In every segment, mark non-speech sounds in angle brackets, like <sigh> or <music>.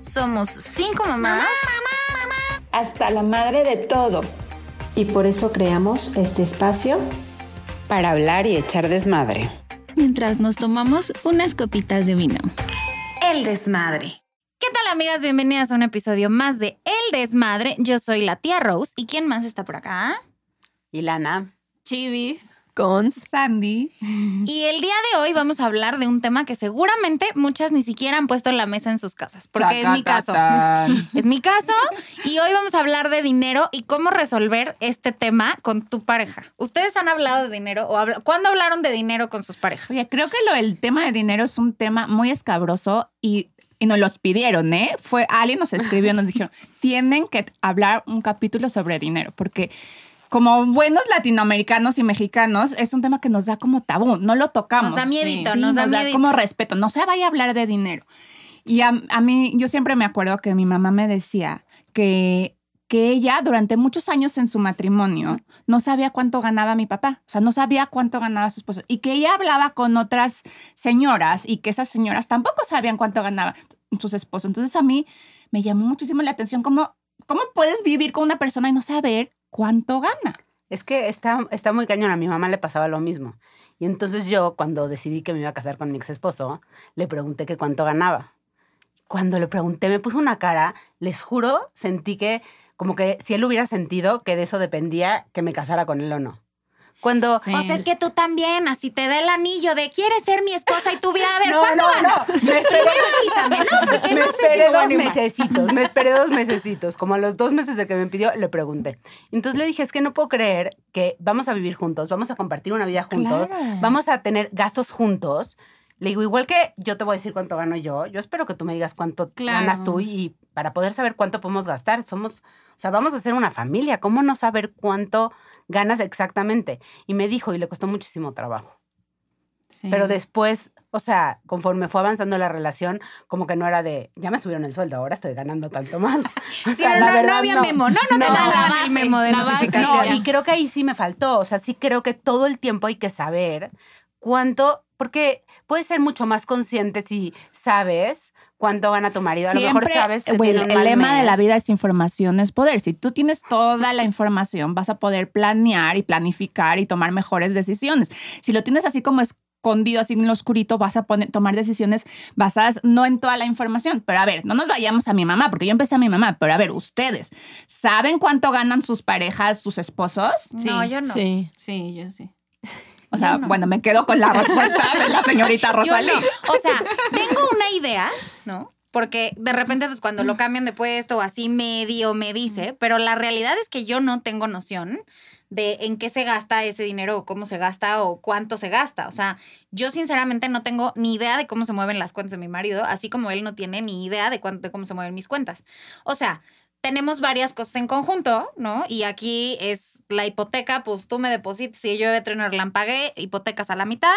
Somos cinco mamás. Hasta la madre de todo. Y por eso creamos este espacio para hablar y echar desmadre. Mientras nos tomamos unas copitas de vino. El desmadre. ¿Qué tal amigas? Bienvenidas a un episodio más de El desmadre. Yo soy la tía Rose. ¿Y quién más está por acá? Y Lana. Chivis. Con Sandy. Y el día de hoy vamos a hablar de un tema que seguramente muchas ni siquiera han puesto en la mesa en sus casas, porque es mi caso. <laughs> Es mi caso. Y hoy vamos a hablar de dinero y cómo resolver este tema con tu pareja. ¿Ustedes han hablado de dinero o habla- cuándo hablaron de dinero con sus parejas? Oye, creo que lo, el tema de dinero es un tema muy escabroso y, y nos los pidieron, ¿eh? Fue, alguien nos escribió, nos dijeron, tienen que hablar un capítulo sobre dinero, porque como buenos latinoamericanos y mexicanos, es un tema que nos da como tabú, no lo tocamos. Nos da miedito, Sí, nos da miedito. como respeto, no se vaya a hablar de dinero. Y a, a mí, yo siempre me acuerdo que mi mamá me decía que, que ella durante muchos años en su matrimonio no sabía cuánto ganaba mi papá, o sea, no sabía cuánto ganaba su esposo y que ella hablaba con otras señoras y que esas señoras tampoco sabían cuánto ganaba sus esposos. Entonces a mí me llamó muchísimo la atención cómo, cómo puedes vivir con una persona y no saber cuánto gana. Es que está, está muy cañón. A mi mamá le pasaba lo mismo. Y entonces yo, cuando decidí que me iba a casar con mi ex esposo, le pregunté que cuánto ganaba. Cuando le pregunté, me puso una cara, les juro, sentí que, como que si él hubiera sentido que de eso dependía que me casara con él o no. Cuando. Sí. O sea, es que tú también, así te da el anillo de quieres ser mi esposa y tú, mira, a ver, No, ¿cuánto no, ganas? no. Me esperé, Avísame, no, <laughs> porque me no sé si me dos mesecitos, me esperé dos mesecitos. Como a los dos meses de que me pidió, le pregunté. Entonces le dije, es que no puedo creer que vamos a vivir juntos, vamos a compartir una vida juntos, Claro. vamos a tener gastos juntos. Le digo, igual que yo te voy a decir cuánto gano yo, yo espero que tú me digas cuánto Claro. ganas tú y para poder saber cuánto podemos gastar. Somos, o sea, vamos a ser una familia, ¿cómo no saber cuánto ganas exactamente? Y me dijo, y le costó muchísimo trabajo. Sí. Pero después, o sea, conforme fue avanzando la relación, como que no era de, ya me subieron el sueldo, ahora estoy ganando tanto más. <laughs> O Sí, no, la no, verdad, no había no. memo, no, no, te No. La el memo de la base. notificación. No, y creo que ahí sí me faltó. O sea, sí creo que todo el tiempo hay que saber cuánto, porque puedes ser mucho más consciente si sabes cuánto gana tu marido. A lo mejor Siempre, sabes que un el mal lema de la mes. vida es información es poder. Si tú tienes toda la información, vas a poder planear y planificar y tomar mejores decisiones. Si lo tienes así como escondido, así en lo oscurito, vas a poner, tomar decisiones basadas no en toda la información. Pero a ver, no nos vayamos a mi mamá, porque yo empecé a mi mamá, pero a ver, ustedes, ¿saben cuánto ganan sus parejas, sus esposos? No, yo no. Sí. Sí, yo sí. O sea, no. bueno, me quedo con la <laughs> respuesta de la señorita Yo Rosalí. no. O sea, tengo una idea, ¿no? Porque de repente, pues cuando lo cambian de puesto o así medio me dice, pero la realidad es que yo no tengo noción de en qué se gasta ese dinero o cómo se gasta o cuánto se gasta. O sea, yo sinceramente no tengo ni idea de cómo se mueven las cuentas de mi marido, así como él no tiene ni idea de, cuánto, de cómo se mueven mis cuentas. O sea, tenemos varias cosas en conjunto, ¿no? Y aquí es la hipoteca, pues tú me depositas y yo de la pagué, hipotecas a la mitad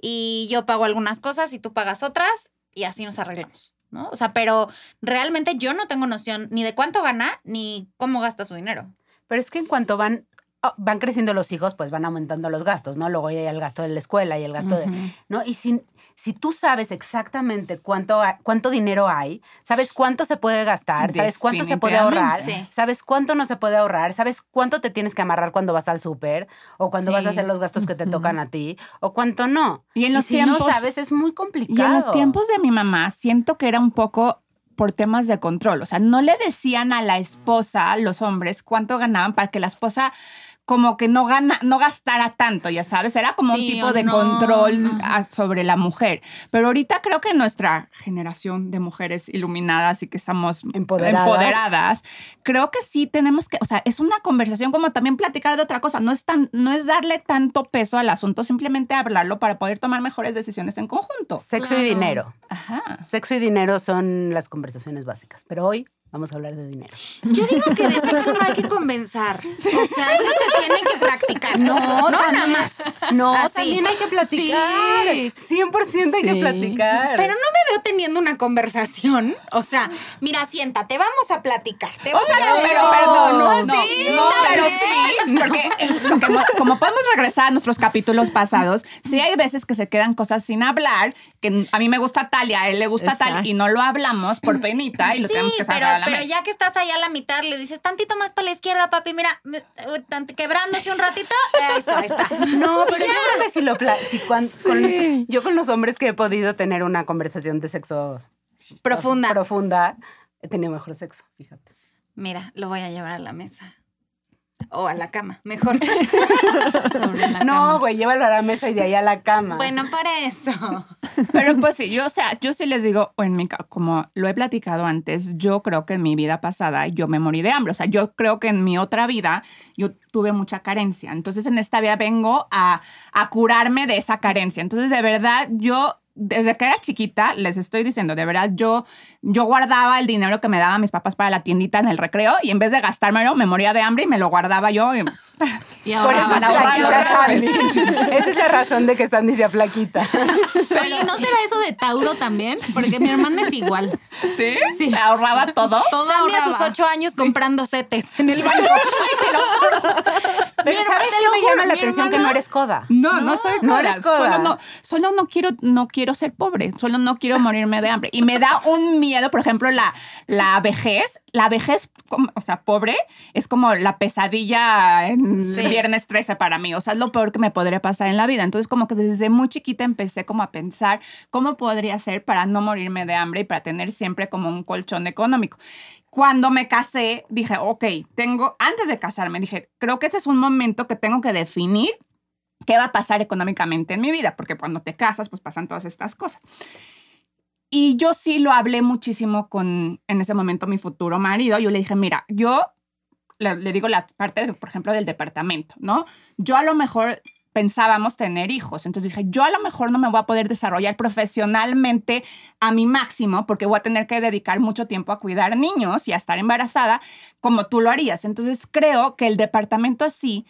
y yo pago algunas cosas y tú pagas otras y así nos arreglamos, ¿no? O sea, pero realmente yo no tengo noción ni de cuánto gana ni cómo gasta su dinero. Pero es que en cuanto van, oh, van creciendo los hijos, pues van aumentando los gastos, ¿no? Luego ya hay el gasto de la escuela y el gasto de... ¿no? Y si, si tú sabes exactamente cuánto, cuánto dinero hay, sabes cuánto se puede gastar, sabes cuánto se puede ahorrar. Sí. sabes cuánto no se puede ahorrar, sabes cuánto te tienes que amarrar cuando vas al súper o cuando vas a hacer los gastos que te tocan a ti o cuánto no. Y en los si tiempos- no sabes, es muy complicado. Y en los tiempos de mi mamá, siento que era un poco por temas de control. O sea, no le decían a la esposa, los hombres, cuánto ganaban para que la esposa como que no gana, no gastara tanto, ya sabes, era como un tipo de no, control a- sobre la mujer. Pero ahorita creo que nuestra generación de mujeres iluminadas y que estamos Empoderadas. empoderadas, creo que sí tenemos que, o sea, es una conversación como también platicar de otra cosa, no es tan, no es darle tanto peso al asunto, simplemente hablarlo para poder tomar mejores decisiones en conjunto. Sexo y dinero. Ajá. Sexo y dinero son las conversaciones básicas, pero hoy vamos a hablar de dinero. Yo digo que de sexo no hay que convencer. O sea, eso se tiene que practicar. No, no nada más. No, Así. también hay que platicar. Sí. 100% hay que platicar. Pero no me veo teniendo una conversación. O sea, mira, siéntate, vamos a platicar. Te O sea, no, pero perdón, no, no, sí, no, pero sí, porque eh, como podemos regresar a nuestros capítulos pasados, sí hay veces que se quedan cosas sin hablar, que a mí me gusta tal y a él le gusta tal Exacto. y no lo hablamos por penita y lo Sí, tenemos que sacar la pero mesa. ya que estás ahí a la mitad, le dices tantito más para la izquierda, papi, mira, me- eh, quebrándose un ratito, <laughs> eso, ahí está. No, pero yo creo que si lo si cuan- Sí. con- yo con los hombres que he podido tener una conversación de sexo Profunda. profunda, he tenido mejor sexo, fíjate. Mira, lo voy a llevar a la mesa. O a la cama, mejor. <laughs> Sobre la No, güey, llévalo a la mesa y de ahí a la cama. bueno, para eso. Pero pues sí, yo, o sea, yo sí les digo, o en mi, como lo he platicado antes, yo creo que en mi vida pasada yo me morí de hambre. O sea, yo creo que en mi otra vida yo tuve mucha carencia. Entonces en esta vida vengo a, a curarme de esa carencia. Entonces de verdad yo... Desde que era chiquita, les estoy diciendo, de verdad, yo, yo guardaba el dinero que me daban mis papás para la tiendita en el recreo y en vez de gastármelo, me moría de hambre y me lo guardaba yo. y- <laughs> Y Por ahora eso es flaquita. <laughs> Esa es la razón de que Sandy sea flaquita. Oye, ¿no será eso de Tauro también? Porque mi hermana es igual. ¿Sí? Sí. Ahorraba todo. Todo Sandy a sus ahorraba. ocho años comprando setes en el banco. <laughs> Pero Mi ¿sabes hermana- qué te lo me juro, llama la atención? Que no eres coda. No, no, soy no coda. eres coda. Solo no, solo no quiero, no quiero ser pobre. Solo no quiero morirme de hambre. Y me da un miedo, por ejemplo, la, la vejez. La vejez, o sea, pobre, es como la pesadilla en Sí. viernes 13 para mí. O sea, es lo peor que me podría pasar en la vida. Entonces, como que desde muy chiquita empecé como a pensar cómo podría ser para no morirme de hambre y para tener siempre como un colchón económico. Cuando me casé, dije, ok, tengo, antes de casarme, dije, creo que este es un momento que tengo que definir qué va a pasar económicamente en mi vida, porque cuando te casas, pues pasan todas estas cosas. Y yo sí lo hablé muchísimo con, en ese momento, mi futuro marido. Yo le dije, mira, yo le, digo la parte, por ejemplo, del departamento, ¿no? Yo a lo mejor pensábamos tener hijos. Entonces dije, yo a lo mejor no me voy a poder desarrollar profesionalmente a mi máximo porque voy a tener que dedicar mucho tiempo a cuidar niños y a estar embarazada como tú lo harías. Entonces creo que el departamento así,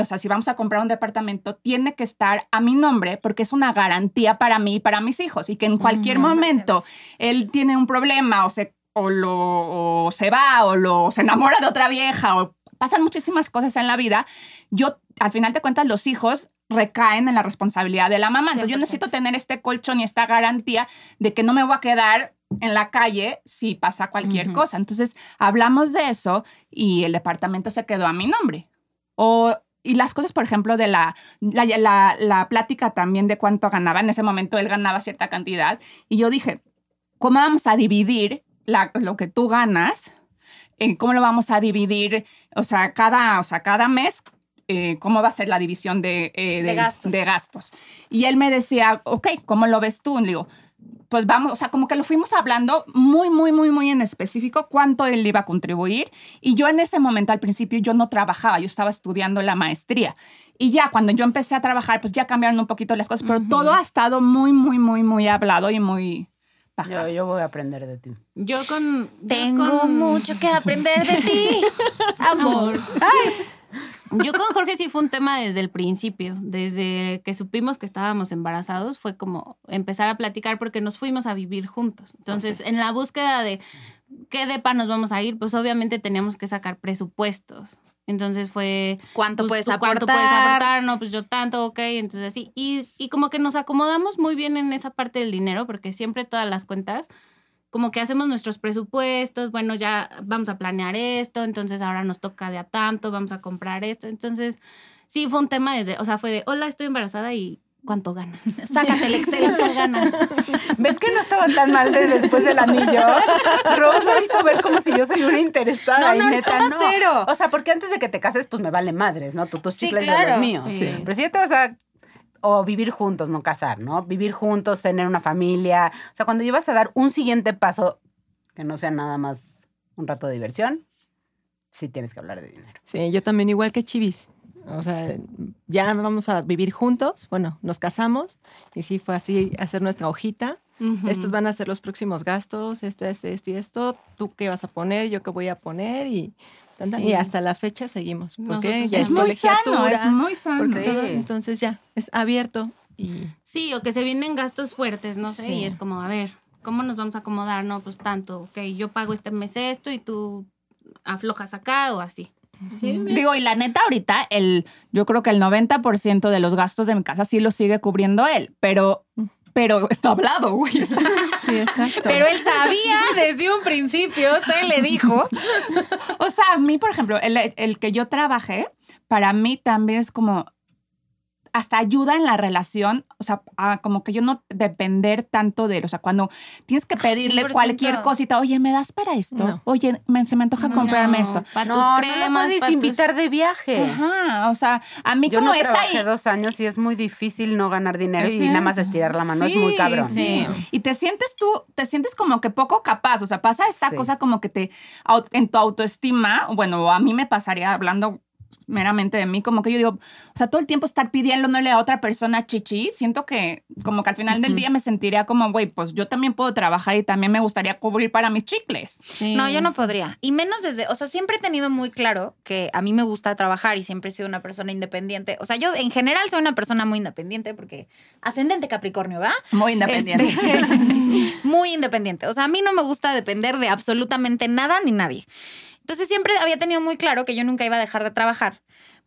o sea, si vamos a comprar un departamento, tiene que estar a mi nombre porque es una garantía para mí y para mis hijos y que en cualquier Ujú. momento él tiene un problema o se, o lo, o se va o lo, se enamora de otra vieja o pasan muchísimas cosas en la vida, yo, al final de cuentas, los hijos recaen en la responsabilidad de la mamá. Entonces yo 100%. necesito tener este colchón y esta garantía de que no me voy a quedar en la calle si pasa cualquier Ujú. cosa. Entonces hablamos de eso y el departamento se quedó a mi nombre. O, y las cosas, por ejemplo, de la, la, la, la plática también de cuánto ganaba. En ese momento él ganaba cierta cantidad y yo dije, ¿cómo vamos a dividir la- lo que tú ganas? Eh, ¿Cómo lo vamos a dividir? O sea, cada, o sea, cada mes, eh, ¿cómo va a ser la división de, eh, De gastos. de gastos? Y él me decía, ok, ¿cómo lo ves tú? Le digo, pues vamos, o sea, como que lo fuimos hablando muy, muy, muy, muy en específico cuánto él iba a contribuir. Y yo en ese momento, al principio, yo no trabajaba, yo estaba estudiando la maestría. Y ya cuando yo empecé a trabajar, pues ya cambiaron un poquito las cosas, pero Ujú. todo ha estado muy, muy, muy, muy hablado y muy... Yo, bajado. yo voy a aprender de ti. Yo con. yo Tengo con- mucho que aprender de ti, <laughs> amor. Yo con Jorge sí fue un tema desde el principio, desde que supimos que estábamos embarazados, fue como empezar a platicar porque nos fuimos a vivir juntos. Entonces, en la búsqueda de qué depa nos vamos a ir, pues obviamente teníamos que sacar presupuestos. Entonces fue ¿Cuánto pues, puedes ¿tú aportar? ¿Cuánto puedes aportar? No, pues yo tanto, ok. Entonces así. Y, y como que nos acomodamos muy bien en esa parte del dinero, porque siempre todas las cuentas, como que hacemos nuestros presupuestos, bueno, ya vamos a planear esto, entonces ahora nos toca de a tanto, vamos a comprar esto. Entonces, sí, fue un tema desde, o sea, fue de, hola, estoy embarazada y ¿cuánto gana? <laughs> Sácate el Excel, ¿cuánto ganas? <laughs> ¿Ves que no estaba tan mal de después del anillo? <laughs> Rose lo hizo ver como si yo soy una interesada. No, y no, neta, no, no. cero. O sea, porque antes de que te cases, pues me vale madres, ¿no? Tú tus Sí, chicles y claro. los míos. Sí. Pero si ya te vas a... O vivir juntos, no casar, ¿no? Vivir juntos, tener una familia. O sea, cuando llevas a dar un siguiente paso que no sea nada más un rato de diversión, sí tienes que hablar de dinero. Sí, yo también igual que Chivis. O sea, ya vamos a vivir juntos. Bueno, nos casamos y sí fue así hacer nuestra hojita estos van a ser los próximos gastos, esto, esto, esto y esto, tú qué vas a poner, yo qué voy a poner y, Sí. y hasta la fecha seguimos, porque ya es Es muy sano, es muy sano. porque todo- Sí. entonces ya, es abierto y Sí, o que se vienen gastos fuertes, no sé, Sí. y es como, a ver, ¿cómo nos vamos a acomodar? No, pues tanto, ok, yo pago este mes esto y tú aflojas acá o así. Sí, Digo, y la neta, ahorita, el, yo creo que el 90% de los gastos de mi casa sí los sigue cubriendo él, pero, pero está hablado, güey. <laughs> está- sí, exacto. Pero él sabía desde un principio, se le dijo. O sea, a mí, por ejemplo, el, el que yo trabajé, para mí también es como hasta ayuda en la relación, o sea, a como que yo no depender tanto de él, o sea, cuando tienes que Ah, pedirle 100%. cualquier cosita, oye, ¿me das para esto? No. Oye, me- se me antoja comprarme esto. Para No, tus no cremas, la puedes tus- invitar de viaje. Ajá, o sea, a mí Yo como no trabajé ahí. dos años y es muy difícil no ganar dinero y Sí. nada más estirar la mano. es muy cabrón. sí. Y te sientes tú, te sientes como que poco capaz. O sea, pasa esta Sí. cosa como que te, en tu autoestima, bueno, a mí me pasaría hablando meramente de mí, como que yo digo, o sea, todo el tiempo estar pidiéndole a otra persona chichi, siento que como que al final del día me sentiría como, güey, pues yo también puedo trabajar y también me gustaría cubrir para mis chicles. Sí. No, yo no podría. Y menos desde, o sea, siempre he tenido muy claro que a mí me gusta trabajar y siempre he sido una persona independiente. O sea, yo en general soy una persona muy independiente porque ascendente Capricornio, ¿va? Muy independiente. Este, <laughs> muy independiente. O sea, a mí no me gusta depender de absolutamente nada ni nadie. Entonces siempre había tenido muy claro que yo nunca iba a dejar de trabajar.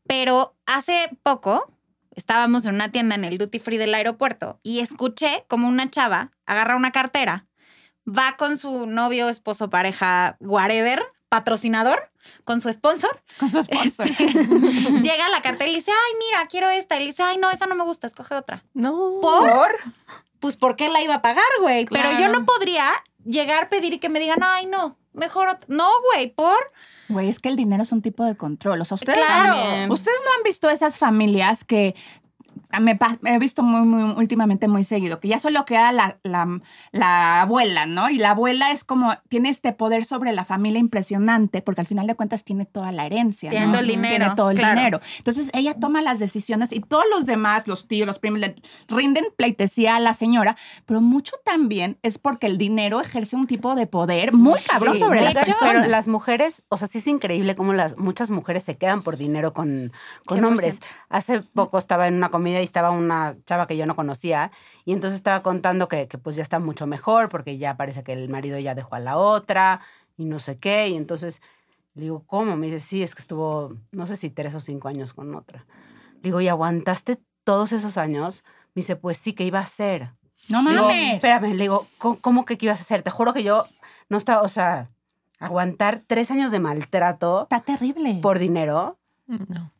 Pero hace poco estábamos en una tienda en el duty free del aeropuerto y escuché como una chava agarra una cartera, va con su novio, esposo, pareja, whatever, patrocinador, con su sponsor, Con su esposo. <laughs> llega a la cartera y le dice, ay, mira, quiero esta. Y le dice, ay, no, esa no me gusta, escoge otra. no. ¿Por? Pues porque la iba a pagar, güey. Pero yo no podría llegar, pedir y que me digan, ay, no, mejor. No, güey, por. Güey, es que el dinero es un tipo de control. O sea, ustedes, Claro. También. ustedes no han visto esas familias que me he visto muy, muy, últimamente muy seguido, que ya solo queda la, la, la abuela, ¿no? Y la abuela es como, tiene este poder sobre la familia impresionante, porque al final de cuentas tiene toda la herencia. Tiene ¿no? todo el dinero, Tiene todo el claro. dinero. Entonces ella toma las decisiones y todos los demás, los tíos, los primos, le rinden pleitesía a la señora, pero mucho también es porque el dinero ejerce un tipo de poder muy cabrón Sí, sobre las hecho, personas. Pero las mujeres, o sea, sí es increíble cómo las muchas mujeres se quedan por dinero con, con 100%. hombres. Hace poco estaba en una comida y estaba una chava que yo no conocía y entonces estaba contando que, que pues ya está mucho mejor porque ya parece que el marido ya dejó a la otra y no sé qué. Y entonces le digo, ¿cómo? Me dice, sí, es que estuvo, no sé si tres o cinco años con otra. Le digo, ¿y aguantaste todos esos años? Me dice, pues sí, ¿qué iba a hacer? No Digo, mames. espérame, le digo, ¿cómo, cómo que qué ibas a hacer? Te juro que yo no estaba, o sea, aguantar tres años de maltrato Está terrible. por dinero. No.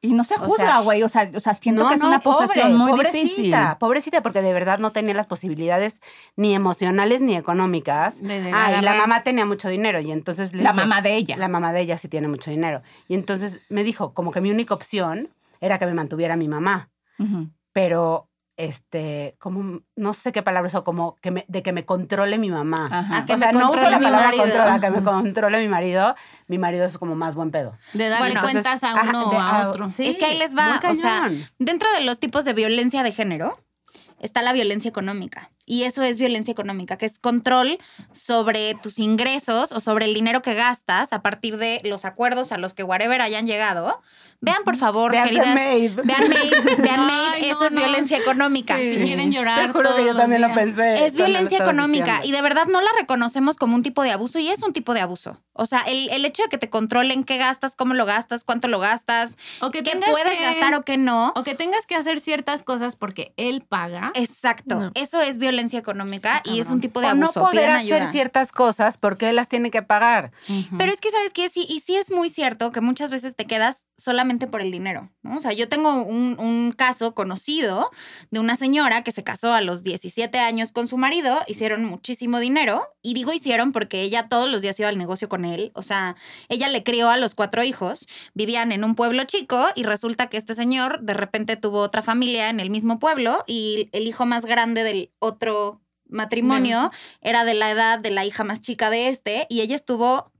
Y no se O juzga, güey. O sea, o sea, siento no, que es no, una posesión pobre, muy pobrecita, difícil. Pobrecita, porque de verdad no tenía las posibilidades ni emocionales ni económicas. De- ah, y la mamá tenía mucho dinero y entonces La mamá de ella. La mamá de ella sí tiene mucho dinero. Y entonces me dijo, como que mi única opción era que me mantuviera mi mamá. Pero, este, como, no sé qué palabra usó, como que me, de que me controle mi mamá. Ajá. A que o sea, no uso controle la mi palabra marido. controla, que me controle mi marido. Mi marido es como más buen pedo. De darle Bueno, cuentas a Ajá, uno de- o a otro. sí, Es que ahí les va, o sea. Dentro de los tipos de violencia de género está la violencia económica. Y eso es violencia económica, que es control sobre tus ingresos o sobre el dinero que gastas a partir de los acuerdos a los que whatever hayan llegado. Vean, por favor, Vean The queridas. Maid. Vean Maid, vean Maid, <laughs> Ay, eso no, es no. violencia económica. Si quieren llorar. Te juro que todos yo los también lo pensé. Es violencia económica diciendo. y de verdad no la reconocemos como un tipo de abuso y es un tipo de abuso. O sea, el, el hecho de que te controlen qué gastas, cómo lo gastas, cuánto lo gastas, O que qué puedes que- gastar o qué no. O que tengas que hacer ciertas cosas porque él paga. Exacto, No. eso es violencia económica Sí, y es un tipo de O no abuso. poder Pidan hacer ayuda. ciertas cosas porque él las tiene que pagar. Pero es que, ¿sabes qué? Sí, y sí es muy cierto que muchas veces te quedas solamente por el dinero, ¿no? O sea, yo tengo un, un caso conocido de una señora que se casó a los 17 años con su marido, hicieron muchísimo dinero, y digo hicieron porque ella todos los días iba al negocio con él, o sea, ella le crió a los cuatro hijos, vivían en un pueblo chico y resulta que este señor de repente tuvo otra familia en el mismo pueblo y el hijo más grande del otro matrimonio era de la edad de la hija más chica de este y ella estuvo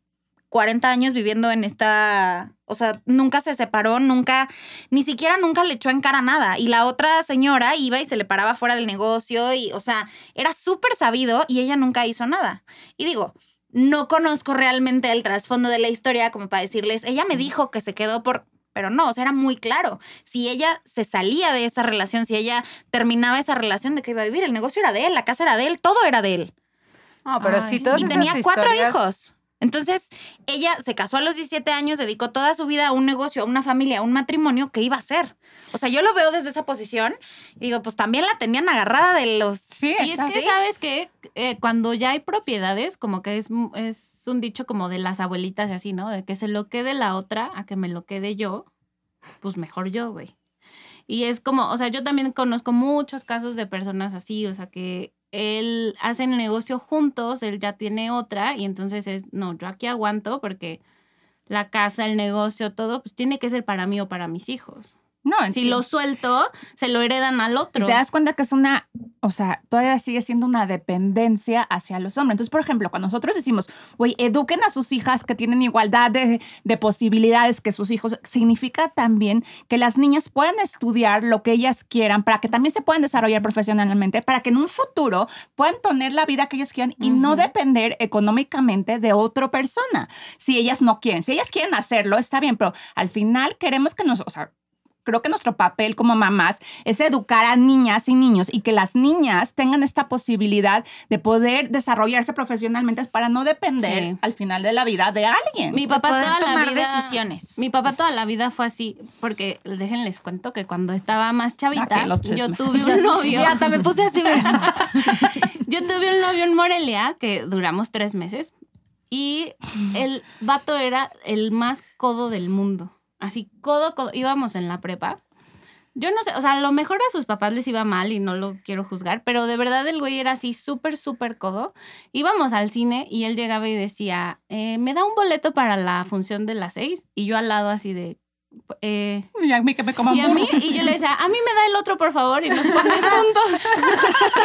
40 años viviendo en esta, o sea, nunca se separó, nunca, ni siquiera nunca le echó en cara nada. Y la otra señora iba y se le paraba fuera del negocio y, o sea, era súper sabido y ella nunca hizo nada. Y digo, no conozco realmente el trasfondo de la historia como para decirles, ella me dijo que se quedó por... Pero no, o sea, era muy claro. Si ella se salía de esa relación, si ella terminaba esa relación de que iba a vivir, el negocio era de él, la casa era de él, todo era de él. No, pero sí, todas Y esas tenía cuatro historias- hijos. Entonces, ella se casó a los 17 años, dedicó toda su vida a un negocio, a una familia, a un matrimonio que iba a hacer. O sea, yo lo veo desde esa posición y digo, pues también la tenían agarrada de los... Sí, Y es que, ¿sabes que Cuando ya hay propiedades, como que es, mu- es un dicho como de las abuelitas y así, ¿no? De que se lo quede la otra a que me lo quede yo, pues mejor yo, güey. Y es como, o sea, yo también conozco muchos casos de personas así, o sea, que él hacen el negocio juntos, él ya tiene otra y entonces es, no, yo aquí aguanto porque la casa, el negocio, todo, pues tiene que ser para mí o para mis hijos. No, Si lo suelto, se lo heredan al otro. te das cuenta que es una, o sea, todavía sigue siendo una dependencia hacia los hombres. Entonces, por ejemplo, cuando nosotros decimos, güey, eduquen a sus hijas que tienen igualdad de, de posibilidades que sus hijos, significa también que las niñas puedan estudiar lo que ellas quieran para que también se puedan desarrollar profesionalmente, para que en un futuro puedan tener la vida que ellos quieran y no depender económicamente de otra persona. Si ellas no quieren, si ellas quieren hacerlo, está bien, pero al final queremos que nos, o sea, creo que nuestro papel como mamás es educar a niñas y niños y que las niñas tengan esta posibilidad de poder desarrollarse profesionalmente para no depender Sí. al final de la vida de alguien. Mi papá toda la tomar vida decisiones. Mi papá toda la vida fue así, porque déjenles cuento que cuando estaba más chavita, los yo tuve <laughs> un novio. Y hasta me puse así, <laughs> yo tuve un novio en Morelia que duramos tres meses y el vato era el más codo del mundo. Así, codo, codo. Íbamos en la prepa. Yo no sé, o sea, a lo mejor a sus papás les iba mal y no lo quiero juzgar, pero de verdad el güey era así súper, súper codo. Íbamos al cine y él llegaba y decía, eh, ¿me da un boleto para la función de las seis? Y yo al lado así de... eh, Y a mí que me coman y a mí, y yo le decía, a mí me da el otro, por favor, y nos ponen <laughs> juntos. <laughs>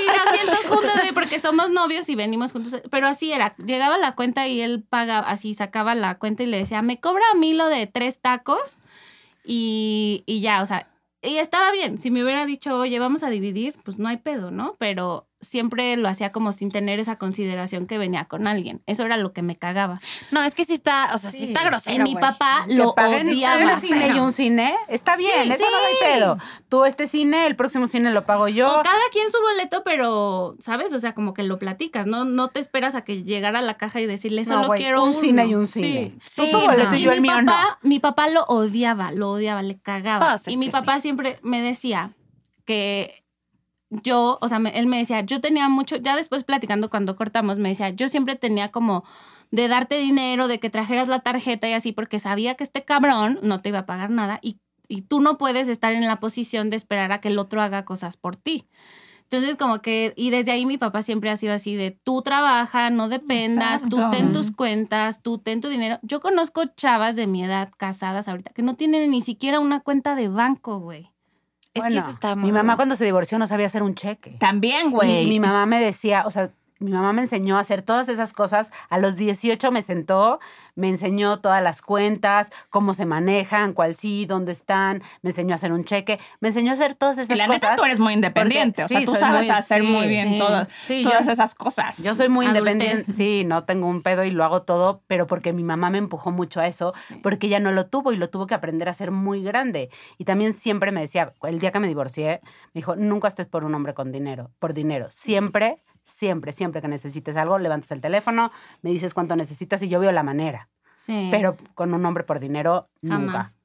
y asientos juntos, porque somos novios y venimos juntos. Pero así era, llegaba la cuenta y él pagaba, así sacaba la cuenta y le decía, me cobra a mí lo de tres tacos y, y ya, o sea, y estaba bien. Si me hubiera dicho, oye, vamos a dividir, pues no hay pedo, ¿no? Pero siempre lo hacía como sin tener esa consideración que venía con alguien. Eso era lo que me cagaba. No, es que sí está, o sea, sí, Sí. está grosero, y mi papá Que lo paguen, odiaba. paguen un cine y un cine. Está Sí, bien, eso no hay sí. pedo. Tú este cine, el próximo cine lo pago yo. O cada quien su boleto, pero, ¿sabes? O sea, como que lo platicas, ¿no? No te esperas a que llegara a la caja y decirle, No, solo güey, quiero un uno". cine y un Sí. cine. Sí, Tú tu boleto no. y yo mi el mío no. papá, mi papá lo odiaba, lo odiaba, le cagaba. Pues, y mi papá siempre me decía que yo, o sea, me- él me decía, yo tenía mucho, ya después platicando cuando cortamos, me decía, yo siempre tenía como de darte dinero, de que trajeras la tarjeta y así, porque sabía que este cabrón no te iba a pagar nada y, y tú no puedes estar en la posición de esperar a que el otro haga cosas por ti. Entonces, como que, y desde ahí mi papá siempre ha sido así de, tú trabaja, no dependas, tú Exacto. ten tus cuentas, tú ten tu dinero. Yo conozco chavas de mi edad casadas ahorita que no tienen ni siquiera una cuenta de banco, güey. Es que Bueno, eso está muy mi mamá bueno. cuando se divorció no sabía hacer un cheque. También, güey. mi mamá me decía, o sea, mi mamá me enseñó a hacer todas esas cosas. A los 18 me sentó, me enseñó todas las cuentas, cómo se manejan, cuál sí, dónde están. Me enseñó a hacer un cheque. Me enseñó a hacer todas Y esas la cosas. neta, tú eres muy independiente. porque- o sea, sí, tú sabes muy- hacer sí, muy bien sí. todas, todas yo- esas cosas. Yo soy muy Adultez. independiente, sí, no tengo un pedo y lo hago todo, pero porque mi mamá me empujó mucho a eso, porque ella no lo tuvo y lo tuvo que aprender a hacer muy grande. Y también siempre me decía, el día que me divorcié, me dijo, nunca estés por un hombre con dinero, por dinero. Siempre, siempre, siempre que necesites algo, levantas el teléfono, me dices cuánto necesitas y yo veo la manera. Sí. Pero con un hombre por dinero, nunca. Jamás.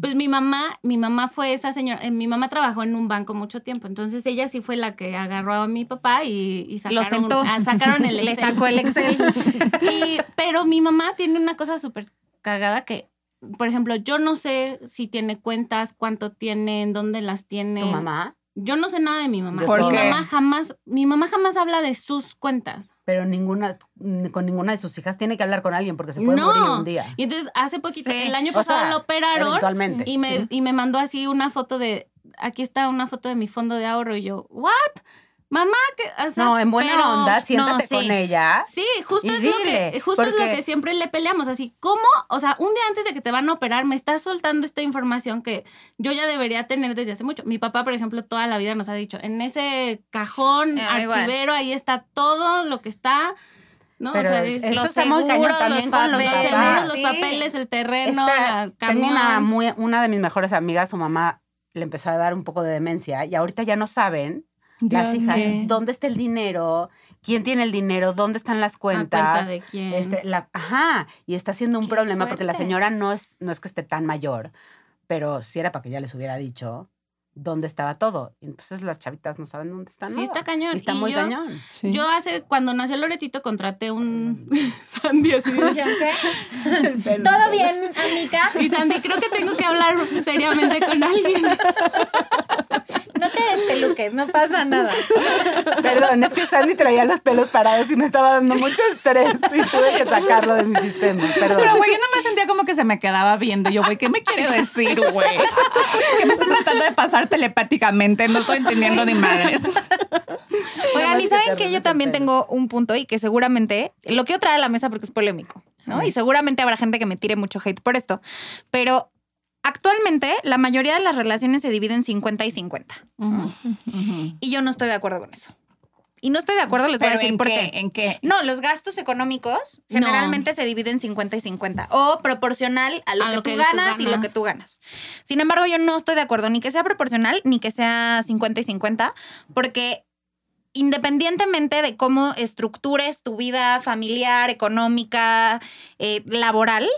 Pues mi mamá, mi mamá fue esa señora, eh, mi mamá trabajó en un banco mucho tiempo, entonces ella sí fue la que agarró a mi papá y, y Lo sacaron, sentó. ah, sacaron el <laughs> Le Excel. sacó el Excel. <laughs> Y- pero mi mamá tiene una cosa súper cagada que, por ejemplo, yo no sé si tiene cuentas, cuánto tiene, en dónde las tiene. ¿Tu mamá? Yo no sé nada de mi mamá. Yo ¿Por mi qué? mamá jamás, mi mamá jamás habla de sus cuentas. Pero ninguna, con ninguna de sus hijas tiene que hablar con alguien porque se puede No. morir un día. Y entonces hace poquito, Sí. el año O pasado sea, lo operaron y me, sí. y me mandó así una foto de, aquí está una foto de mi fondo de ahorro y yo, ¿what? Mamá, que, o sea, No, en buena pero- onda, siéntate sí. con ella. Sí, justo, es lo, que, justo es lo que siempre le peleamos. Así, ¿cómo? O sea, un día antes de que te van a operar, me estás soltando esta información que yo ya debería tener desde hace mucho. Mi papá, por ejemplo, toda la vida nos ha dicho, en ese cajón igual. archivero, ahí está todo lo que está. ¿no? Pero o sea, es- los seguros, los los los papeles, papás. seguros, los Sí. papeles, el terreno, Esta- tengo una, muy, una de mis mejores amigas, su mamá le empezó a dar un poco de demencia y ahorita ya no saben las hijas dónde está el dinero, quién tiene el dinero, dónde están las ¿A cuentas. cuenta de quién? Este, la, ajá, y está siendo un Qué problema porque la señora no es, no es que esté tan mayor, pero sí era para que ya les hubiera dicho dónde estaba todo. Entonces las chavitas no saben dónde está Sí, nada. está cañón. Y está Y muy yo- cañón. Sí. Yo hace, cuando nació Loretito, contraté un <laughs> Sandy así. ¿Qué? <laughs> ¿Todo bien, amiga? Y Sandy, creo que tengo que hablar seriamente con alguien. <laughs> No te despeluques, no pasa nada. <laughs> Perdón, es que Sandy traía los pelos parados y me estaba dando mucho estrés y tuve que sacarlo de mi sistema. Perdón. Pero, güey, yo no me sentía como que se me quedaba viendo. Yo, güey, ¿qué me quiere decir, güey? ¿Qué me está tratando de pasar telepáticamente? No estoy entendiendo ni madres. Oigan, y saben que yo también tengo un punto y que seguramente lo quiero traer a la mesa porque es polémico, ¿no? Y seguramente habrá gente que me tire mucho hate por esto, pero actualmente la mayoría de las relaciones se dividen 50 y 50 y yo no estoy de acuerdo con eso. Y no estoy de acuerdo, les voy a decir ¿en por qué? qué. ¿En qué? No, los gastos económicos No. generalmente se dividen 50 y 50 o proporcional a lo, A que, lo tú que tú ganas y lo que tú ganas. Sin embargo, yo no estoy de acuerdo ni que sea proporcional ni que sea 50 y 50 porque independientemente de cómo estructures tu vida familiar, económica, eh, laboral,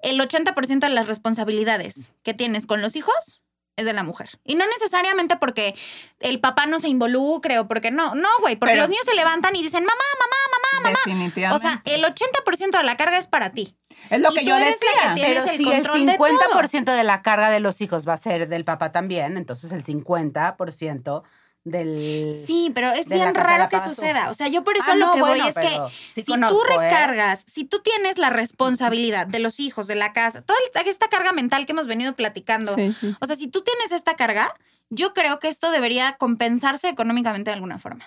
el 80% de las responsabilidades que tienes con los hijos es de la mujer. Y no necesariamente porque el papá no se involucre o porque no, no, güey, porque Pero- los niños se levantan y dicen, mamá, Definitivamente. o sea, el 80% de la carga es para ti. es lo y que tú yo eres la decía. que Pero el si el control de 50% de, la carga de los hijos va a ser del papá también, entonces el 50% del... Sí, pero es bien raro que suceda. O sea, yo por eso Ah, lo no, que voy bueno, es que sí si tú ¿eh? recargas, si tú tienes la responsabilidad de los hijos, de la casa, toda esta carga mental que hemos venido platicando, Sí, sí. o sea, si tú tienes esta carga, yo creo que esto debería compensarse económicamente de alguna forma.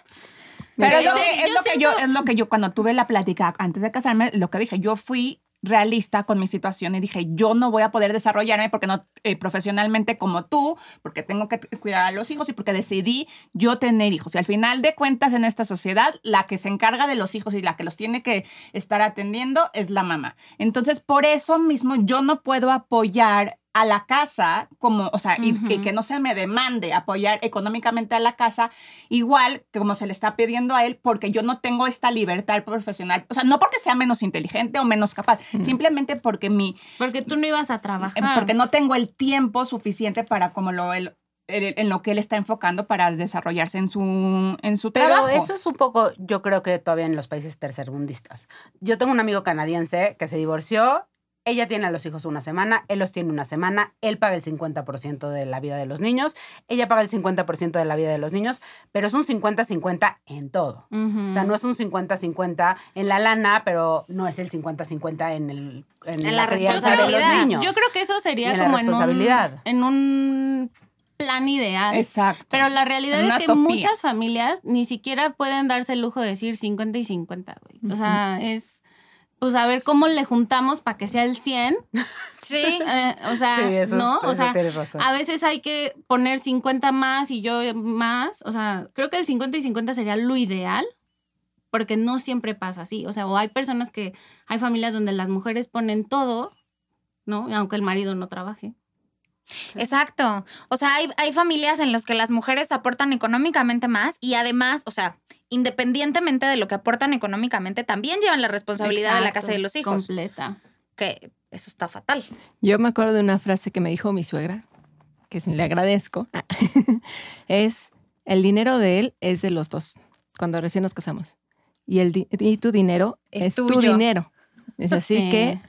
Pero Yo es, lo que yo, es lo que yo cuando tuve la plática antes de casarme, lo que dije, yo fui realista con mi situación y dije, yo no voy a poder desarrollarme porque no eh, profesionalmente como tú, porque tengo que cuidar a los hijos y porque decidí yo tener hijos. Y al final de cuentas en esta sociedad, la que se encarga de los hijos y la que los tiene que estar atendiendo es la mamá. Entonces, por eso mismo yo no puedo apoyar a la casa como, o sea, y- que no se me demande apoyar económicamente a la casa igual que como se le está pidiendo a él porque yo no tengo esta libertad profesional, o sea, no porque sea menos inteligente o menos capaz, simplemente porque mi Porque tú no ibas a trabajar. porque no tengo el tiempo suficiente para como lo el- en lo que él está enfocando para desarrollarse en su en su Pero trabajo. eso es un poco, yo creo que todavía en los países tercermundistas. Yo tengo un amigo canadiense que se divorció, ella tiene a los hijos una semana, él los tiene una semana, él paga el 50% de la vida de los niños, ella paga el 50% de la vida de los niños, pero es un 50-50 en todo. O sea, no es un 50-50 en la lana, pero no es el 50-50 en, el, en, En la, la crianza de los responsabilidad. niños. Yo creo que eso sería en como en un, responsabilidad. en un plan ideal. Exacto. Pero la realidad es que muchas familias ni siquiera pueden darse el lujo de decir 50 y 50, güey. O sea, es pues a ver cómo le juntamos para que sea el 100. <laughs> Sí. eh, o sea, Sí, eso, ¿no? es- O sea, razón. a veces hay que poner 50 más y yo más. O sea, creo que el 50 y 50 sería lo ideal, porque no siempre pasa así. O sea, o hay personas que, hay familias donde las mujeres ponen todo, ¿no? Aunque el marido no trabaje. Exacto. O sea, hay, hay familias en las que las mujeres aportan económicamente más y además, o sea, independientemente de lo que aportan económicamente, también llevan la responsabilidad de la casa de los hijos. Completa. Que eso está fatal. Yo me acuerdo de una frase que me dijo mi suegra, que le agradezco. <laughs> es, el dinero de él es de los dos, cuando recién nos casamos. Y, el di- y tu dinero Es es, tu dinero. Es así Sí. que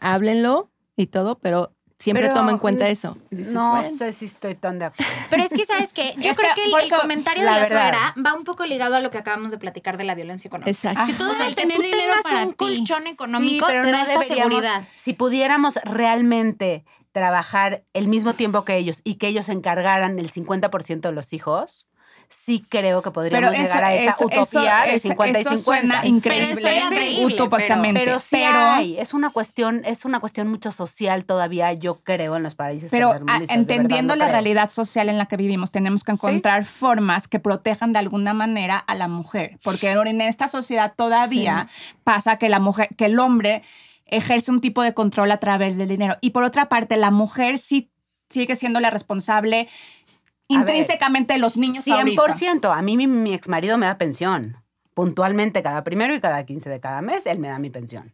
háblenlo y todo, pero siempre Pero, toma en cuenta eso. Dices, no bueno, sé si estoy tan de acuerdo. <laughs> Pero es que, ¿sabes qué? Yo Es creo que, que el, comentario de la verdad. suegra va un poco ligado a lo que acabamos de platicar de la violencia económica. Exacto. Que tú O sea, debes el que tener tú dinero tengas para un ti. colchón económico Sí, pero te no da esta seguridad. Si pudiéramos realmente trabajar el mismo tiempo que ellos y que ellos se encargaran el 50% de los hijos, sí creo que podríamos Pero eso, llegar a esta eso, utopía eso, de eso- 50 y eso 50. suena increíble, increíble, utópicamente. Pero sí pero, hay, es una cuestión, es una cuestión mucho social todavía, yo creo, en los países pero, ah, de verdad entendiendo la creo. realidad social en la que vivimos, tenemos que encontrar formas que protejan de alguna manera a la mujer, porque en esta sociedad todavía pasa que la mujer, que el hombre ejerce un tipo de control a través del dinero y por otra parte la mujer sí sigue siendo la responsable intrínsecamente de los niños 100%. ahorita. A mí mi, mi ex marido me da pensión. Puntualmente cada primero y cada 15 de cada mes, él me da mi pensión.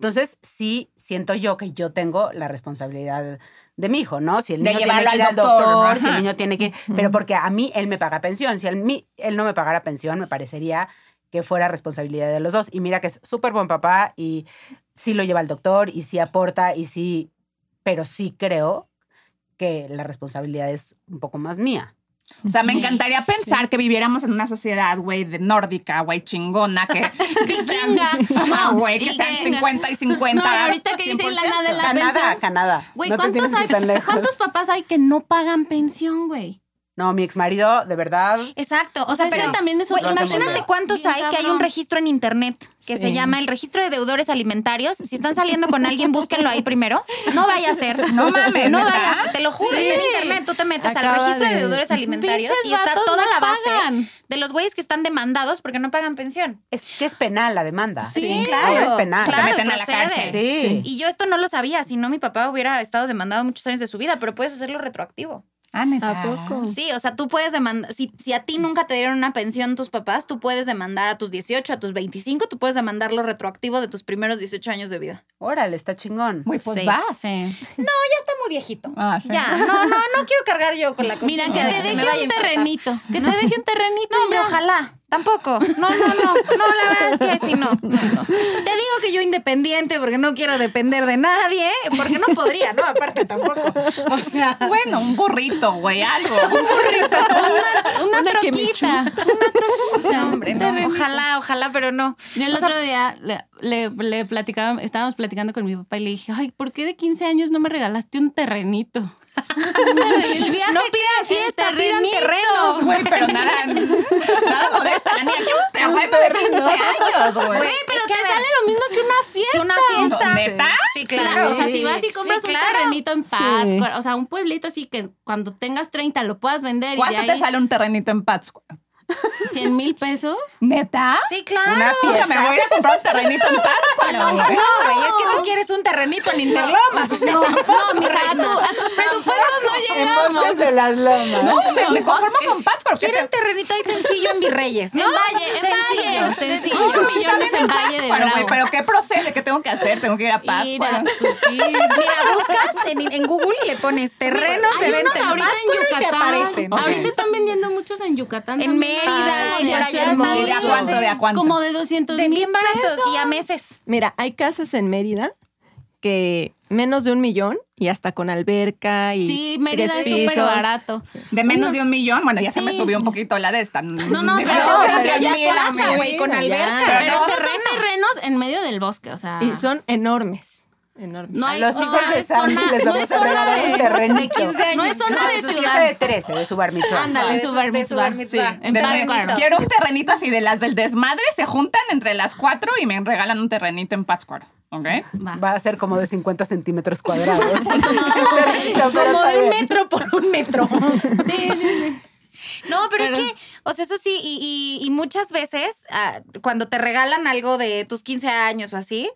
Entonces, sí siento yo que yo tengo la responsabilidad de mi hijo, ¿no? Si el De niño tiene que ir al doctor, doctor, si el niño tiene que... Pero porque a mí él me paga pensión. Si él, él no me pagara pensión, me parecería que fuera responsabilidad de los dos. Y mira que es súper buen papá y sí lo lleva al doctor y sí aporta y sí... Pero sí creo que la responsabilidad es un poco más mía. O sea, me encantaría pensar que viviéramos en una sociedad, güey, de nórdica, güey, chingona, que, que sean, güey, que sean Vikinga. 50 y 50. No, y ahorita que dice 100%. Lana de la Canadá, pensión. Canadá. Güey, No te ¿cuántos, tienes que hay- ir tan lejos. ¿cuántos papás hay que no pagan pensión, güey? No, mi ex marido, de verdad. Exacto. O sea, Ese pero también es otro imagínate cuántos Bien hay que hay un registro en internet que se llama el registro de deudores alimentarios. Si están saliendo con alguien, búsquenlo ahí primero. No vaya a ser. No mames, No ¿neta? vayas, te lo juro, Sí. en internet. Tú te metes al registro de, de- deudores alimentarios Pinches y está toda no la base pagan. de los güeyes que están demandados porque no pagan pensión. Es que es penal la demanda. Sí, Ahora es penal. Claro, Te meten a la cárcel. Sí. Y yo esto no lo sabía, si no mi papá hubiera estado demandado muchos años de su vida, pero puedes hacerlo retroactivo. Ah, neta. ¿A poco? Sí, o sea, tú puedes demandar, si, si a ti nunca te dieron una pensión tus papás, tú puedes demandar a tus 18, a tus 25, tú puedes demandarlo retroactivo de tus primeros 18 años de vida. Órale, está chingón. Güey, pues Sí, vas. Sí. Está muy viejito. Ah, sí. Ya, no, no, no quiero cargar yo con la Mira, que te me deje un terrenito. Que te deje un terrenito. No, hombre, ya. ojalá. Tampoco. No, no, no. No, la verdad es que sí, no. <laughs> no, no. Te digo que yo independiente porque no quiero depender de nadie, porque no podría, ¿no? Aparte tampoco. O sea, Bueno, un burrito, güey, algo. <laughs> Una, una Una troquita. Una troquita. no, hombre, un no. Ojalá, ojalá, pero no. Yo el O sea, otro día le, le, le platicaba, estábamos platicando con mi papá y le dije, ay, ¿por qué de 15 años no me regalaste un terrenito? <laughs> el viaje No pidan fiesta, pidan terrenos. <laughs> Güey, pero nada, <laughs> nada modesta. La niña quiere un terreno de 15 años, güey. Güey, pero Es que, te sale lo mismo que una fiesta. Que una fiesta. ¿Neta? Sí, Claro, claro. o sea, si vas y compras Sí, un terrenito en Pátzcuaro, o sea, un pueblito así que cuando tengas 30 lo puedas vender y de ¿Cuánto te ahí sale un terrenito en Pátzcuaro? 100 mil pesos. ¿Neta? Sí, claro. Una fiesta. me voy a comprar un terrenito en Pátzcuaro. No, güey. güey, es que tú quieres un terrenito en Interlomas. No, no, mija, a, tu- reina. a tus presupuestos no En llegamos. Bosques de las Lomas. No, me, me conformo con Pátzcuaro. ¿qué Quiero un te- terrenito ahí sencillo en Virreyes, ¿no? En Valle, en Sencillo, Valle. sencillo. 8 millones en Valle de Bravo. pero ¿qué procede? ¿Qué tengo que hacer? Tengo que ir a Mira, Pátzcuaro. <laughs> pues. Mira, buscas en, en Google, le pones terrenos de venta en ahorita en y Yucatán. aparecen. Ahorita están vendiendo muchos en Yucatán. En. Mérida, y así allá ¿De a cuánto? ¿De a cuánto? Como de 200 De mil bien baratos pesos. y a meses. Mira, hay casas en Mérida que menos de un millón y hasta con alberca y Sí, Mérida tres es súper pisos. barato. De menos de un millón. Bueno, ya se me Sí. subió un poquito la de esta. No, no, pero- pero ya mil, es plaza, güey, con Ya. alberca. Pero no, esos son terreno. terrenos en medio del bosque, o sea. Y son enormes. Enormes. no A hay, los o hijos sea, de Sandy zona- les no vamos es a regalar un de, terrenito. 15 años. no es zona de ciudad. de 13, de su bar mitzvah. Ándale, de su bar de su mitzvah. bar mitzvah. En De- Pátzcuaro. Quiero un terrenito así de las del desmadre, se juntan entre las cuatro y me regalan un terrenito en Pátzcuaro. ¿Ok? Va. Va a ser como de 50 centímetros cuadrados. <laughs> Como- <laughs> Como de un metro por un metro. <laughs> Sí, sí, sí. Pero, Pero- es que, o sea, eso sí, y, y- y muchas veces ah, cuando te regalan algo de tus 15 años o así,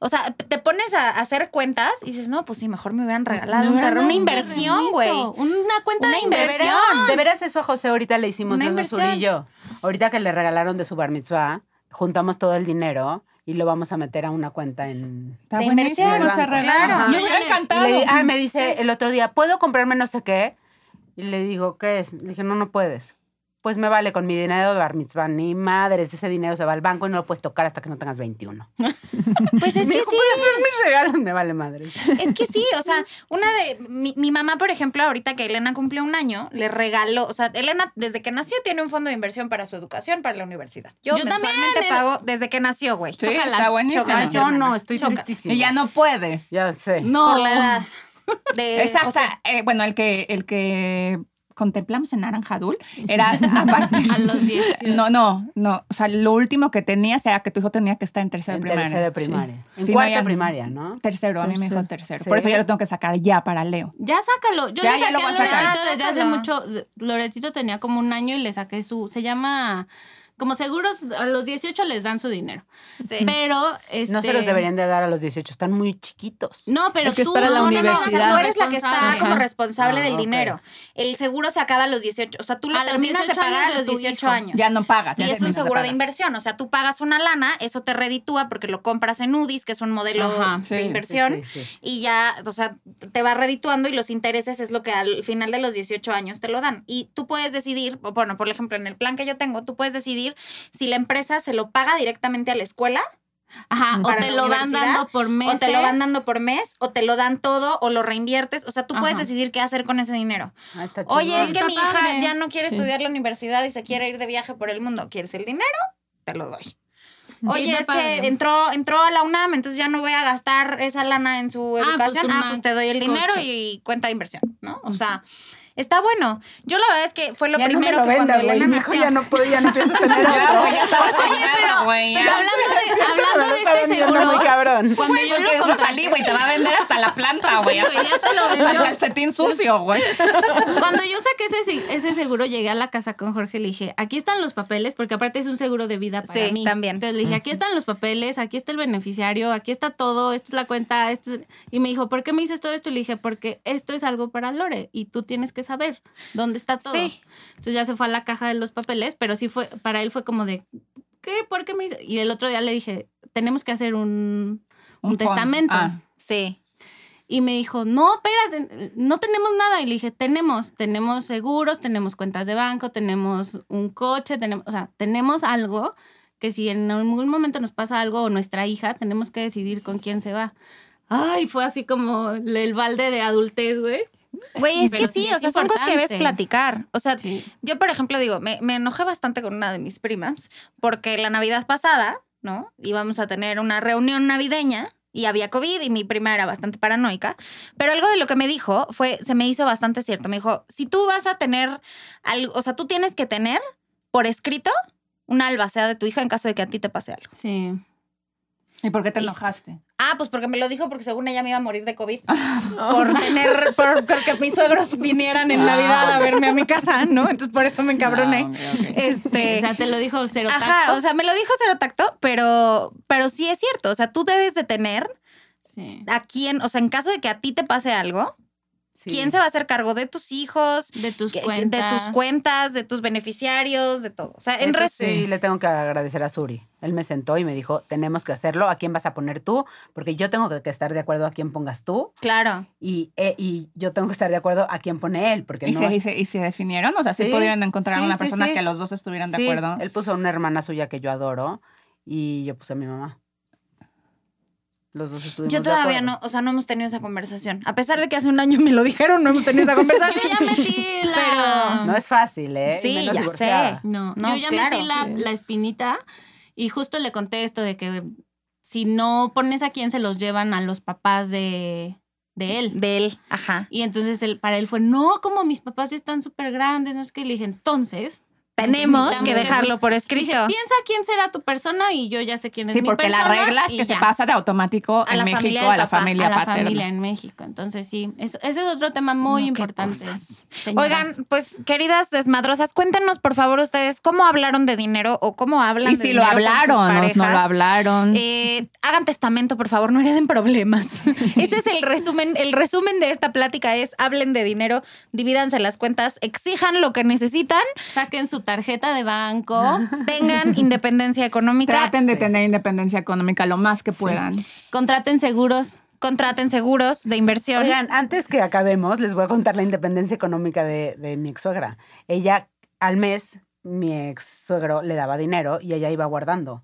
o sea, te pones a hacer cuentas y dices, no, pues sí, mejor me hubieran regalado un una inversión, güey. Una cuenta Una de inversión. inversión. De veras, eso a José ahorita le hicimos Una eso inversión. Suri y yo. Ahorita que le regalaron de su bar mitzvah, juntamos todo el dinero y lo vamos a meter a una cuenta en... Está De buenísimo inversión, claro. Ajá. Me hubiera Yo ya le- le ah, me dice el otro día, ¿puedo comprarme no sé qué? Y le digo, ¿qué es? Le dije, no, no puedes. Pues me vale con mi dinero de bar mitzvah. Ni madres, ese dinero se va al banco y no lo puedes tocar hasta que no tengas 21. <laughs> Pues es Me que dijo, sí, "Pues esos mis regalos, me vale madres. es que sí, o sea, una de, mi, mi mamá, por ejemplo, ahorita que Elena cumplió un año, le regaló, o sea, Elena desde que nació tiene un fondo de inversión para su educación, para la universidad. Yo, Yo mensualmente eh. pago desde que nació, güey. Sí, Chócalas, está buenísimo. chócalas. Yo no, estoy Chócalas. tristísima. Y ya no puedes. Ya sé. No. Por la edad. <laughs> De, Es hasta, o sea, eh, bueno, el que, el que contemplamos en Naranjadul era <laughs> a partir... A los 18. No, no, no. O sea, lo último que tenías era que tu hijo tenía que estar en tercero En de primaria. tercero de primaria. En Sí, no, cuarto ya- de primaria, ¿no? Tercero, a mí me dijo Tercero. Sí. Por eso ya lo tengo que sacar ya para Leo. Ya sácalo. Yo Ya, le ya saqué lo a voy a sacar. Loretito desde hace mucho. Loretito tenía como un año y le saqué su. Se llama. Como seguros, a los 18 les dan su dinero. Sí. Pero. Este, No se los deberían de dar a los 18, están muy chiquitos. No, pero Es que es tú. para la no, no, no, No, o sea, universidad. tú eres la que está como responsable Ah, del ok. dinero. El seguro se acaba a los 18. O sea, tú lo A los terminas de 18 pagar años a los tu 18 hijo. años. Ya no pagas. Y ya es un seguro de inversión. O sea, tú pagas una lana, eso te reditúa porque lo compras en UDIs, que es un modelo Ajá, de sí, inversión. Sí, sí, sí. Y ya, o sea, te va redituando y los intereses es lo que al final de los 18 años te lo dan. Y tú puedes decidir, bueno, por ejemplo, en el plan que yo tengo, tú puedes decidir si la empresa se lo paga directamente a la escuela Ajá, o te lo van dando por meses. o te lo van dando por mes o te lo dan todo o lo reinviertes. O sea, tú puedes decidir qué hacer con ese dinero. Ah, está Oye, es que Está mi hija padre. ya no quiere Sí. estudiar la universidad y se quiere ir de viaje por el mundo. ¿Quieres el dinero? Te lo doy. Oye, está es padre. que entró, entró a la UNAM, entonces ya no voy a gastar esa lana en su Ah, pues educación. Ah, pues, te doy el dinero coche. y cuenta de inversión, ¿no? O sea, está bueno. Yo la verdad es que fue lo ya primero no me que lo vendas, cuando güey. Elena Mi hijo nació. ya no <laughs> ya no piensa tener otro. ya estaba <laughs> Oye, soñando, pero, güey, pero hablando de, hablando de este seguro, muy cabrón. cuando yo lo Rosalí, güey, te va a vender hasta la planta, güey. Hasta el calcetín sucio, güey. Cuando yo saqué ese, se- ese seguro, llegué a la casa con Jorge, le dije, aquí están los papeles, porque aparte es un seguro de vida para Sí, mí. también. Entonces le dije, aquí están los papeles, aquí está el beneficiario, aquí está todo, esta es la cuenta. esto es-". Y me dijo, ¿por qué me dices todo esto? Y le dije, porque esto es algo para Lore y tú tienes que saber dónde está todo. Sí. Entonces ya se fue a la caja de los papeles, pero sí fue, para él fue como de, ¿qué? ¿Por qué me dices? Y el otro día le dije, tenemos que hacer un, un, fondo. testamento. Ah. Sí. Y me dijo, no, espérate, no tenemos nada. Y le dije, tenemos, tenemos seguros, tenemos cuentas de banco, tenemos un coche, tenemos, o sea, tenemos algo que si en algún momento nos pasa algo o nuestra hija, tenemos que decidir con quién se va. Ay, fue así como el balde de adultez, güey. Güey, es Pero que sí, sí o sea, son cosas que ves platicar. O sea, Sí. yo, por ejemplo, digo, me, me enojé bastante con una de mis primas porque la Navidad pasada, ¿no? Íbamos a tener una reunión navideña y había COVID y mi prima era bastante paranoica. Pero algo de lo que me dijo fue, se me hizo bastante cierto. Me dijo, si tú vas a tener algo, o sea, tú tienes que tener por escrito una albacea de tu hija en caso de que a ti te pase algo. Sí. ¿Y por qué te enojaste? Ah, pues porque me lo dijo porque según ella me iba a morir de COVID. <laughs> por tener, por, porque mis suegros vinieran en Navidad a verme a mi casa, ¿no? Entonces por eso me encabroné. No, ok. Este. O sea, te lo dijo cero Ajá, tacto. o sea, me lo dijo cero tacto, pero, pero sí es cierto. O sea, tú debes de tener Sí. a quién, o sea, en caso de que a ti te pase algo, Sí. ¿quién se va a hacer cargo de tus hijos, De tus que- cuentas. de tus cuentas, de tus beneficiarios, de todo? O sea, en resumen. sí, le tengo que agradecer a Suri. Él me sentó y me dijo, tenemos que hacerlo. ¿A quién vas a poner tú? Porque yo tengo que, estar de acuerdo a quién pongas tú. Claro. Y, eh, y yo tengo que estar de acuerdo a quién pone él. Porque ¿Y, no se, es- y, se, y se definieron? O sea, sí, Sí, pudieron encontrar sí, una persona sí. que los dos estuvieran de Sí, acuerdo. Él puso a una hermana suya que yo adoro y yo puse a mi mamá. Los dos estuvimos Yo todavía no, o sea, no hemos tenido esa conversación. A pesar de que hace un año me lo dijeron, no hemos tenido esa <laughs> Yo conversación. ya metí la... Pero- No es fácil, ¿eh? Y Sí, menos ya divorciada. sé. No, No, yo ya claro. metí la, la espinita y justo le conté esto de que si no pones a quién se los llevan a los papás de, de él. De él, ajá. Y entonces él, para él fue, no, como mis papás ya están súper grandes, no es que le dije, entonces... Tenemos que dejarlo por escrito. dije, piensa quién será tu persona y yo ya sé quién es Sí, mi porque la persona. regla es que se pasa de automático A en la México familia a la papá, familia a la paterna. familia en México. Entonces sí, es- ese es otro tema muy No, importante. Oigan, pues queridas desmadrosas, cuéntenos por favor ustedes cómo hablaron de dinero o cómo hablan Y de si lo dinero con sus hablaron, no, no parejas. lo hablaron. Eh, hagan testamento, por favor, no hereden problemas. <laughs> Ese es el resumen. El resumen de esta plática es hablen de dinero, divídanse las cuentas, exijan lo que necesitan, Saquen su tarjeta de banco, <laughs> tengan independencia económica, Traten de Sí. tener independencia económica lo más que puedan. contraten seguros. contraten seguros de inversión. Oigan, antes que acabemos, les voy a contar la independencia económica de, de mi ex suegra. Ella, al mes, mi ex suegro le daba dinero y ella iba guardando.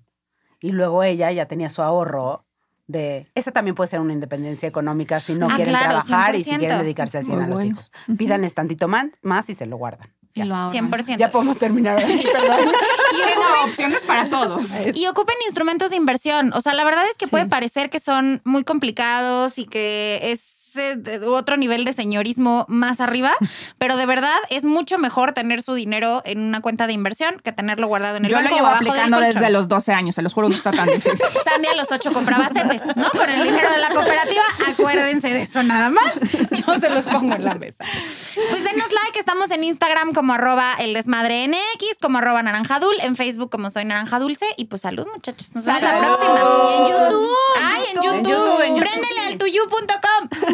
Y luego ella ya tenía su ahorro de... Esa también puede ser una independencia económica si no Ah, quieren claro, trabajar y si 100%. quieren dedicarse al 100 Muy a los hijos. Pídanles tantito man- más y se lo guardan. Y lo ahorran. 100%. Ya podemos terminar. ahí, <laughs> perdón. Tiene opciones para todos. Y ocupen instrumentos de inversión. O sea, la verdad es que puede parecer que son muy complicados y que es eh, otro nivel de señorismo más arriba, <laughs> pero de verdad es mucho mejor tener su dinero en una cuenta de inversión que tenerlo guardado en el Yo lo banco llevo o abajo del aplicando desde los 12 años, se los juro, no está tan difícil. <laughs> Sandy a los ocho compraba setes, ¿no? Con el dinero de la cooperativa. Acuérdense de eso nada más. Yo se los pongo en la mesa. Pues denos like. Estamos en Instagram como arroba el desmadre NX, como arroba naranjadul, en Facebook como soy naranja dulce. Y pues salud, muchachos. Nos vemos la próxima. Y en YouTube. Ay, en En YouTube. YouTube, en YouTube. Préndele al tuyu.com.